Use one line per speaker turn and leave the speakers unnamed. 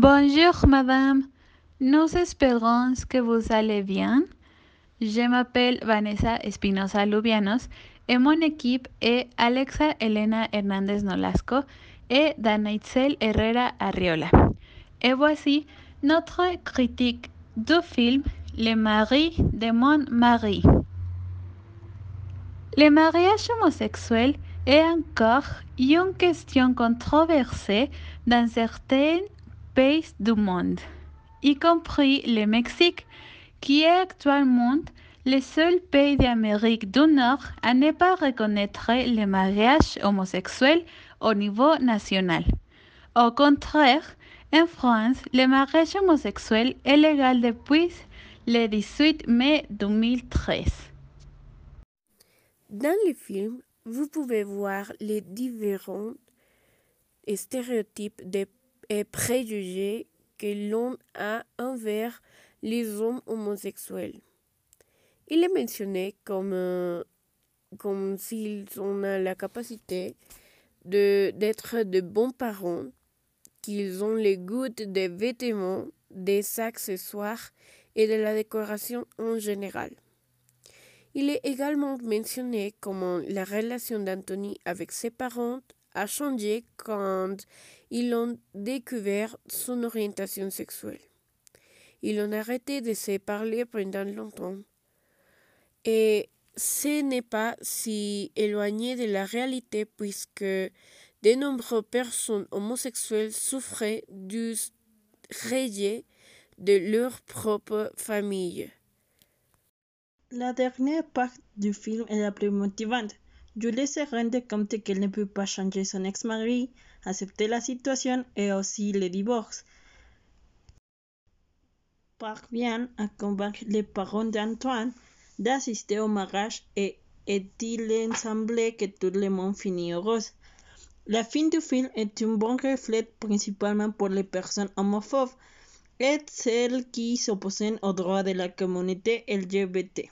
Bonjour madame, nous espérons que vous allez bien. Je m'appelle Vanessa Espinosa Lubianos et mon équipe est Alexa Elena Hernández Nolasco et Danaitzel Herrera Arriola. Et voici notre critique du film Le mari de mon mari. Le mariage homosexuel est encore une question controversée dans certains pays du monde, y compris le Mexique, qui est actuellement le seul pays d'Amérique du Nord à ne pas reconnaître le mariage homosexuel au niveau national. Au contraire, en France, le mariage homosexuel est légal depuis le 18 mai 2013.
Dans le film, vous pouvez voir les différents stéréotypes et préjugés que l'on a envers les hommes homosexuels. Il est mentionné comme, euh, comme s'ils ont la capacité d'être de, bons parents, qu'ils ont les goûts des vêtements, des accessoires et de la décoration en général. Il est également mentionné comment la relation d'Anthony avec ses parents a changé quand ils ont découvert son orientation sexuelle. Ils ont arrêté de se parler pendant longtemps. Et ce n'est pas si éloigné de la réalité puisque de nombreuses personnes homosexuelles souffraient du rejet de leur propre famille.
La dernière partie du film est la plus motivante. Julie se rend compte qu'elle ne peut pas changer son ex-mari, accepter la situation et aussi le divorce. Parvient à convaincre les parents d'Antoine d'assister au mariage et, il semble que tout le monde finit heureux. La fin du film est un bon reflet principalement pour les personnes homophobes et celles qui s'opposent aux droits de la communauté LGBT.